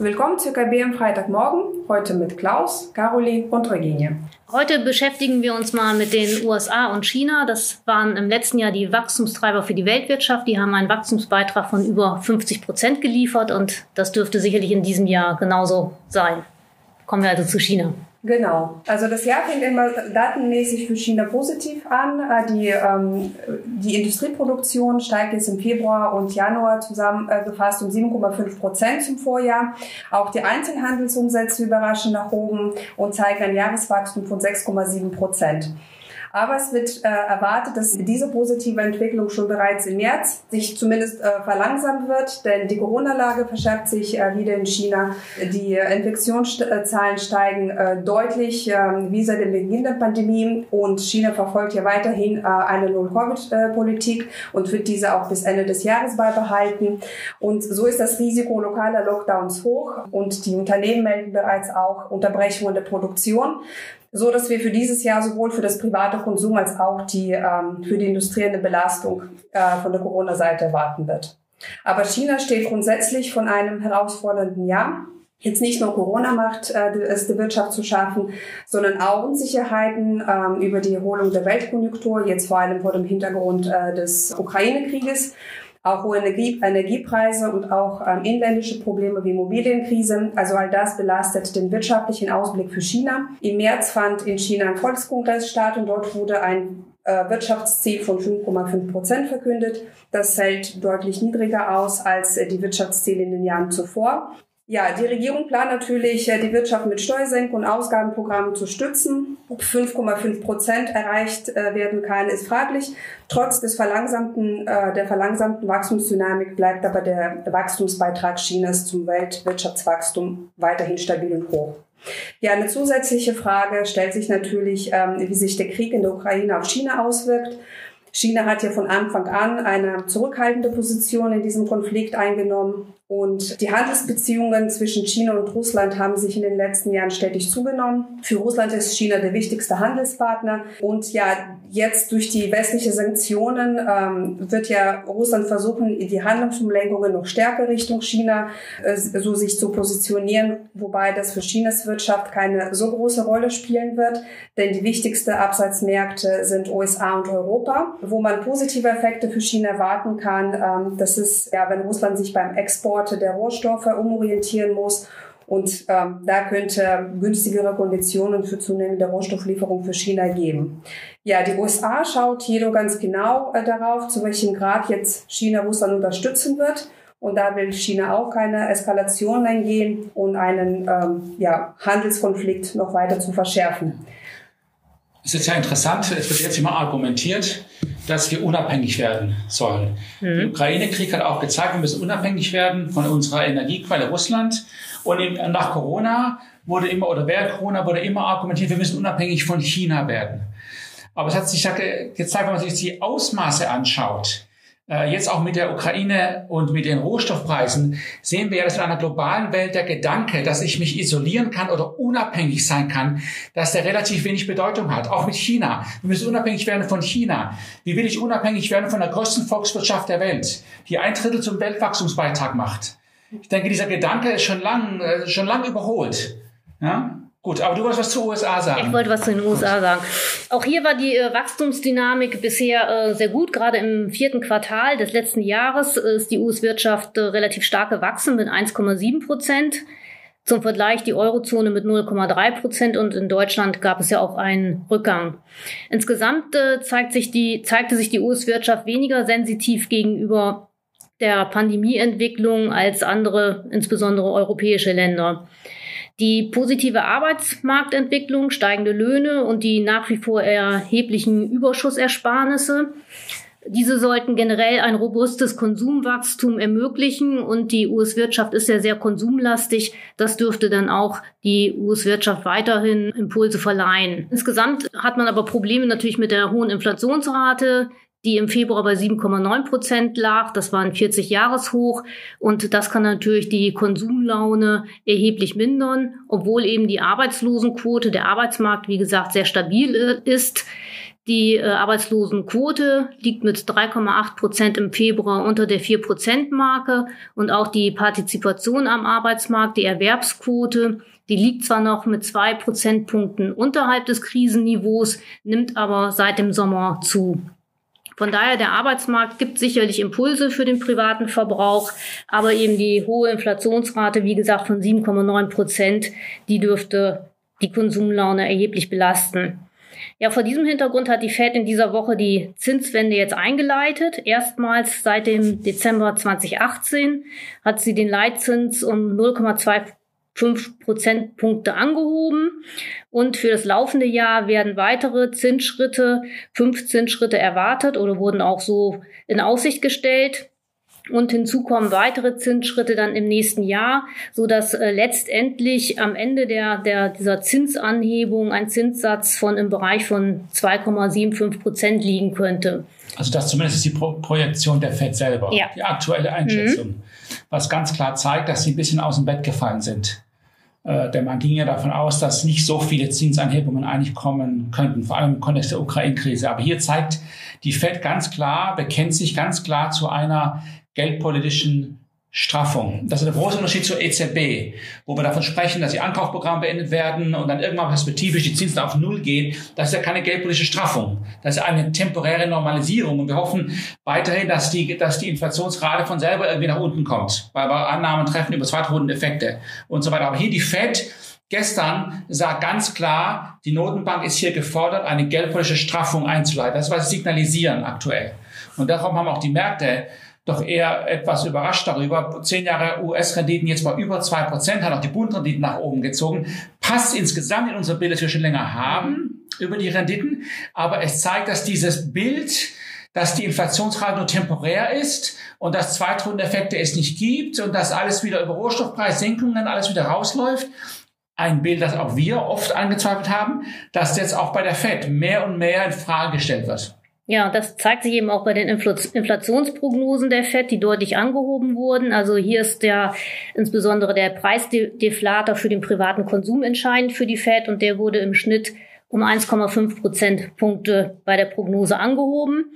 Willkommen zu IKB am Freitagmorgen, heute mit Klaus, Caroline und Regine. Heute beschäftigen wir uns mal mit den USA und China. Das waren im letzten Jahr die Wachstumstreiber für die Weltwirtschaft. Die haben einen Wachstumsbeitrag von über 50 Prozent geliefert und das dürfte sicherlich in diesem Jahr genauso sein. Kommen wir also zu China. Genau. Also das Jahr fängt immer datenmäßig für China positiv an. Äh, die, ähm, die Industrieproduktion steigt jetzt im Februar und Januar zusammengefasst um 7,5 Prozent zum Vorjahr. Auch die Einzelhandelsumsätze überraschen nach oben und zeigen ein Jahreswachstum von 6,7 Prozent. Aber es wird äh, erwartet, dass diese positive Entwicklung schon bereits im März sich zumindest äh, verlangsamen wird, denn die Corona-Lage verschärft sich äh, wieder in China. Die Infektionszahlen steigen äh, deutlich äh, wie seit dem Beginn der Pandemie und China verfolgt ja weiterhin äh, eine Null-Covid-Politik und wird diese auch bis Ende des Jahres beibehalten. Und so ist das Risiko lokaler Lockdowns hoch und die Unternehmen melden bereits auch Unterbrechungen der Produktion so dass wir für dieses Jahr sowohl für das private Konsum als auch die, ähm, für die Industrie eine Belastung äh, von der Corona-Seite erwarten wird. Aber China steht grundsätzlich von einem herausfordernden Jahr. Jetzt nicht nur Corona macht äh, es der Wirtschaft zu schaffen, sondern auch Unsicherheiten ähm, über die Erholung der Weltkonjunktur, jetzt vor allem vor dem Hintergrund äh, des Ukraine-Krieges auch hohe Energie, Energiepreise und auch ähm, inländische Probleme wie Immobilienkrise. Also all das belastet den wirtschaftlichen Ausblick für China. Im März fand in China ein Volkskongress statt und dort wurde ein äh, Wirtschaftsziel von 5,5 Prozent verkündet. Das fällt deutlich niedriger aus als äh, die Wirtschaftsziele in den Jahren zuvor. Ja, die Regierung plant natürlich, äh, die Wirtschaft mit Steuersenkungen und Ausgabenprogrammen zu stützen. Ob 5,5 Prozent erreicht äh, werden kann, ist fraglich. Trotz des verlangsamten, äh, der verlangsamten Wachstumsdynamik bleibt aber der Wachstumsbeitrag Chinas zum Weltwirtschaftswachstum weiterhin stabil und hoch. Ja, eine zusätzliche Frage stellt sich natürlich, ähm, wie sich der Krieg in der Ukraine auf China auswirkt. China hat ja von Anfang an eine zurückhaltende Position in diesem Konflikt eingenommen. Und die Handelsbeziehungen zwischen China und Russland haben sich in den letzten Jahren stetig zugenommen. Für Russland ist China der wichtigste Handelspartner. Und ja, jetzt durch die westlichen Sanktionen ähm, wird ja Russland versuchen, die Handlungsumlenkungen noch stärker Richtung China äh, so sich zu positionieren, wobei das für Chinas Wirtschaft keine so große Rolle spielen wird, denn die wichtigsten Absatzmärkte sind USA und Europa, wo man positive Effekte für China erwarten kann. Ähm, das ist ja, wenn Russland sich beim Export Exporte der Rohstoffe umorientieren muss. Und ähm, da könnte günstigere Konditionen für zunehmende Rohstofflieferung für China geben. Ja, die USA schaut jedoch ganz genau äh, darauf, zu welchem Grad jetzt China Russland unterstützen wird. Und da will China auch keine Eskalation eingehen und einen ähm, ja, Handelskonflikt noch weiter zu verschärfen. Es ist ja interessant, es wird jetzt immer argumentiert, dass wir unabhängig werden sollen. Mhm. Der Ukraine-Krieg hat auch gezeigt, wir müssen unabhängig werden von unserer Energiequelle Russland. Und nach Corona wurde immer, oder während Corona wurde immer argumentiert, wir müssen unabhängig von China werden. Aber es hat sich gezeigt, wenn man sich die Ausmaße anschaut, jetzt auch mit der Ukraine und mit den Rohstoffpreisen sehen wir ja, dass in einer globalen Welt der Gedanke, dass ich mich isolieren kann oder unabhängig sein kann, dass der relativ wenig Bedeutung hat. Auch mit China. Wir müssen unabhängig werden von China. Wie will ich unabhängig werden von der größten Volkswirtschaft der Welt, die ein Drittel zum Weltwachstumsbeitrag macht? Ich denke, dieser Gedanke ist schon lang, äh, schon lang überholt. Ja? Gut, aber du wolltest was zu USA sagen. Ich wollte was zu den USA sagen. Auch hier war die äh, Wachstumsdynamik bisher äh, sehr gut. Gerade im vierten Quartal des letzten Jahres äh, ist die US-Wirtschaft äh, relativ stark gewachsen mit 1,7 Prozent. Zum Vergleich die Eurozone mit 0,3 Prozent und in Deutschland gab es ja auch einen Rückgang. Insgesamt äh, zeigt sich die, zeigte sich die US-Wirtschaft weniger sensitiv gegenüber der Pandemieentwicklung als andere, insbesondere europäische Länder. Die positive Arbeitsmarktentwicklung, steigende Löhne und die nach wie vor erheblichen Überschussersparnisse, diese sollten generell ein robustes Konsumwachstum ermöglichen und die US-Wirtschaft ist ja sehr konsumlastig. Das dürfte dann auch die US-Wirtschaft weiterhin Impulse verleihen. Insgesamt hat man aber Probleme natürlich mit der hohen Inflationsrate, die im Februar bei 7,9 Prozent lag. Das war ein 40-Jahres-Hoch und das kann natürlich die Konsumlaune erheblich mindern, obwohl eben die Arbeitslosenquote, der Arbeitsmarkt, wie gesagt, sehr stabil ist. Die äh, Arbeitslosenquote liegt mit 3,8 Prozent im Februar unter der 4-Prozent-Marke und auch die Partizipation am Arbeitsmarkt, die Erwerbsquote, die liegt zwar noch mit zwei Prozentpunkten unterhalb des Krisenniveaus, nimmt aber seit dem Sommer zu. Von daher, der Arbeitsmarkt gibt sicherlich Impulse für den privaten Verbrauch, aber eben die hohe Inflationsrate, wie gesagt, von 7,9 Prozent, die dürfte die Konsumlaune erheblich belasten. Ja, vor diesem Hintergrund hat die Fed in dieser Woche die Zinswende jetzt eingeleitet. Erstmals seit dem Dezember 2018 hat sie den Leitzins um 0,25 Prozentpunkte angehoben. Und für das laufende Jahr werden weitere Zinsschritte, fünf Zinsschritte erwartet oder wurden auch so in Aussicht gestellt. Und hinzu kommen weitere Zinsschritte dann im nächsten Jahr, so dass äh, letztendlich am Ende der, der, dieser Zinsanhebung ein Zinssatz von im Bereich von 2,75 Prozent liegen könnte. Also das zumindest ist die Pro Projektion der FED selber, ja. die aktuelle Einschätzung, mhm. was ganz klar zeigt, dass sie ein bisschen aus dem Bett gefallen sind. Äh, denn man ging ja davon aus, dass nicht so viele Zinsanhebungen eigentlich kommen könnten, vor allem im Kontext der Ukraine-Krise. Aber hier zeigt die Fed ganz klar, bekennt sich ganz klar zu einer geldpolitischen Straffung. Das ist der große Unterschied zur EZB, wo wir davon sprechen, dass die Ankaufprogramme beendet werden und dann irgendwann perspektivisch die Zinsen auf Null gehen. Das ist ja keine geldpolitische Straffung. Das ist eine temporäre Normalisierung. Und wir hoffen weiterhin, dass die, dass die Inflationsrate von selber irgendwie nach unten kommt, weil wir Annahmen treffen über Zweitrundeneffekte und so weiter. Aber hier die Fed Gestern sagt ganz klar, die Notenbank ist hier gefordert, eine geldpolitische Straffung einzuleiten. Das ist, was sie signalisieren aktuell. Und darum haben auch die Märkte doch eher etwas überrascht darüber. Zehn Jahre US-Renditen jetzt bei über zwei Prozent, hat auch die Bundrenditen nach oben gezogen. Passt insgesamt in unser Bild, das wir schon länger haben über die Renditen. Aber es zeigt, dass dieses Bild, dass die Inflationsrate nur temporär ist und dass Zweitrundeneffekte es nicht gibt und dass alles wieder über Rohstoffpreissenkungen alles wieder rausläuft. Ein Bild, das auch wir oft angezweifelt haben, dass jetzt auch bei der Fed mehr und mehr in Frage gestellt wird. Ja, das zeigt sich eben auch bei den Inflationsprognosen der FED, die deutlich angehoben wurden. Also hier ist der insbesondere der Preisdeflator für den privaten Konsum entscheidend für die FED und der wurde im Schnitt um 1,5 Prozentpunkte bei der Prognose angehoben.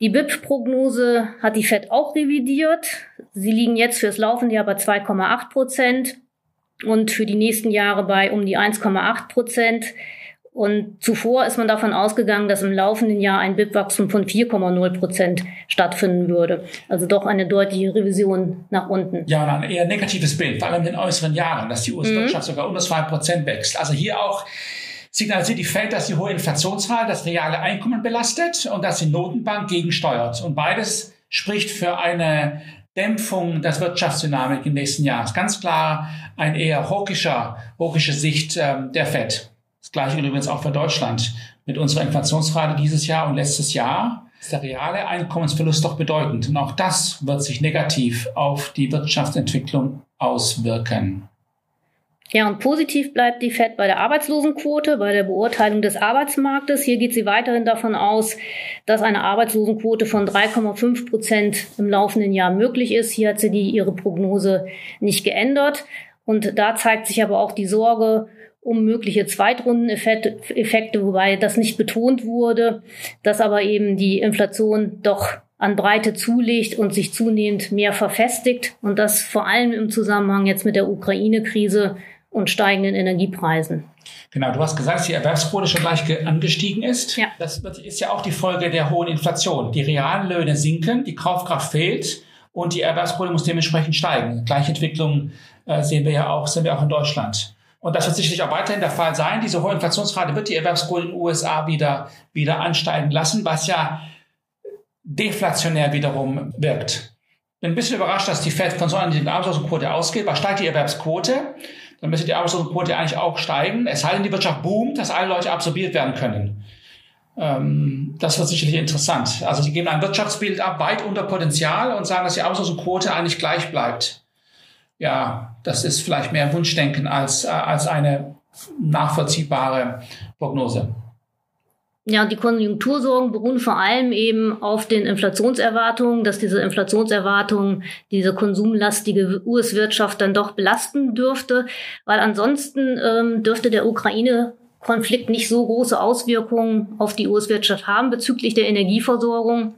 Die BIP-Prognose hat die FED auch revidiert. Sie liegen jetzt fürs laufende Jahr bei 2,8 Prozent und für die nächsten Jahre bei um die 1,8 Prozent. Und zuvor ist man davon ausgegangen, dass im laufenden Jahr ein BIP-Wachstum von 4,0 Prozent stattfinden würde. Also doch eine deutliche Revision nach unten. Ja, ein eher negatives Bild, vor allem in den äußeren Jahren, dass die US-Wirtschaft mhm. sogar unter 2 Prozent wächst. Also hier auch signalisiert die Fed, dass die hohe Inflationszahl das reale Einkommen belastet und dass die Notenbank gegensteuert. Und beides spricht für eine Dämpfung der Wirtschaftsdynamik im nächsten Jahr. Das ist ganz klar ein eher hawkischer, hawkische Sicht ähm, der Fed. Das gleiche übrigens auch für Deutschland. Mit unserer Inflationsrate dieses Jahr und letztes Jahr ist der reale Einkommensverlust doch bedeutend. Und auch das wird sich negativ auf die Wirtschaftsentwicklung auswirken. Ja, und positiv bleibt die FED bei der Arbeitslosenquote, bei der Beurteilung des Arbeitsmarktes. Hier geht sie weiterhin davon aus, dass eine Arbeitslosenquote von 3,5 Prozent im laufenden Jahr möglich ist. Hier hat sie die, ihre Prognose nicht geändert. Und da zeigt sich aber auch die Sorge um mögliche Zweitrundeneffekte, wobei das nicht betont wurde, dass aber eben die Inflation doch an Breite zulegt und sich zunehmend mehr verfestigt und das vor allem im Zusammenhang jetzt mit der Ukraine-Krise und steigenden Energiepreisen. Genau, du hast gesagt, dass die Erwerbsquote schon gleich angestiegen ist. Ja. Das ist ja auch die Folge der hohen Inflation. Die realen Löhne sinken, die Kaufkraft fehlt und die Erwerbsquote muss dementsprechend steigen. Gleiche Entwicklung äh, sehen wir ja auch, sehen wir auch in Deutschland. Und das wird sicherlich auch weiterhin der Fall sein. Diese hohe Inflationsrate wird die Erwerbsquote in den USA wieder, wieder ansteigen lassen, was ja deflationär wiederum wirkt. Bin ein bisschen überrascht, dass die Fed von so einer Arbeitslosenquote ausgeht. Was steigt die Erwerbsquote? Dann müsste die Arbeitslosenquote eigentlich auch steigen. Es sei denn, die Wirtschaft boomt, dass alle Leute absorbiert werden können. Ähm, das wird sicherlich interessant. Also sie geben ein Wirtschaftsbild ab, weit unter Potenzial und sagen, dass die Arbeitslosenquote eigentlich gleich bleibt ja, das ist vielleicht mehr Wunschdenken als, äh, als eine nachvollziehbare Prognose. Ja, die Konjunktursorgen beruhen vor allem eben auf den Inflationserwartungen, dass diese Inflationserwartungen diese konsumlastige US-Wirtschaft dann doch belasten dürfte, weil ansonsten ähm, dürfte der Ukraine-Konflikt nicht so große Auswirkungen auf die US-Wirtschaft haben bezüglich der Energieversorgung.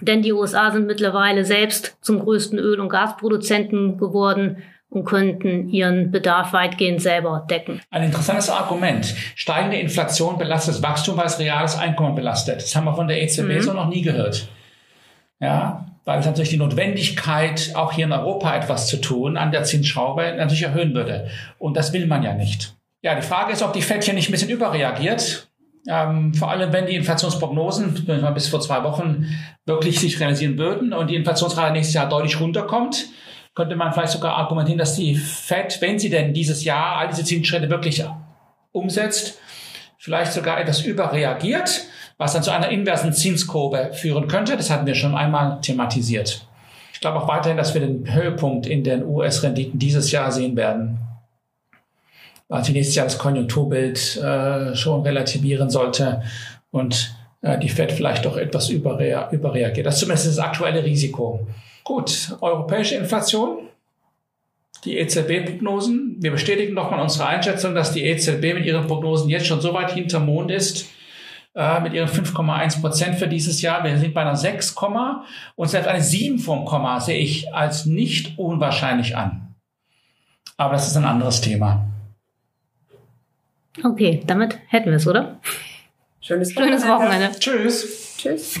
Denn die USA sind mittlerweile selbst zum größten Öl- und Gasproduzenten geworden und könnten ihren Bedarf weitgehend selber decken. Ein interessantes Argument. Steigende Inflation belastet das Wachstum, weil es reales Einkommen belastet. Das haben wir von der EZB mhm. so noch nie gehört. Ja, weil es natürlich die Notwendigkeit, auch hier in Europa etwas zu tun, an der Zinsschraube natürlich erhöhen würde. Und das will man ja nicht. Ja, die Frage ist, ob die FED hier nicht ein bisschen überreagiert. Ähm, vor allem, wenn die Inflationsprognosen bis vor zwei Wochen wirklich sich realisieren würden und die Inflationsrate nächstes Jahr deutlich runterkommt, könnte man vielleicht sogar argumentieren, dass die Fed, wenn sie denn dieses Jahr all diese Zinsschritte wirklich umsetzt, vielleicht sogar etwas überreagiert, was dann zu einer inversen Zinskurve führen könnte. Das hatten wir schon einmal thematisiert. Ich glaube auch weiterhin, dass wir den Höhepunkt in den US-Renditen dieses Jahr sehen werden. Weil sich nächstes Jahr das Konjunkturbild äh, schon relativieren sollte und äh, die Fed vielleicht doch etwas überrea überreagiert. Das ist zumindest das aktuelle Risiko. Gut, europäische Inflation, die EZB-Prognosen. Wir bestätigen nochmal unsere Einschätzung, dass die EZB mit ihren Prognosen jetzt schon so weit hinter Mond ist, äh, mit ihren 5,1 Prozent für dieses Jahr. Wir sind bei einer 6, und selbst eine 7 vom Komma sehe ich als nicht unwahrscheinlich an. Aber das ist ein anderes Thema. Okay, damit hätten wir es, oder? Schönes Wochenende. Schönes Wochenende. Tschüss. Tschüss.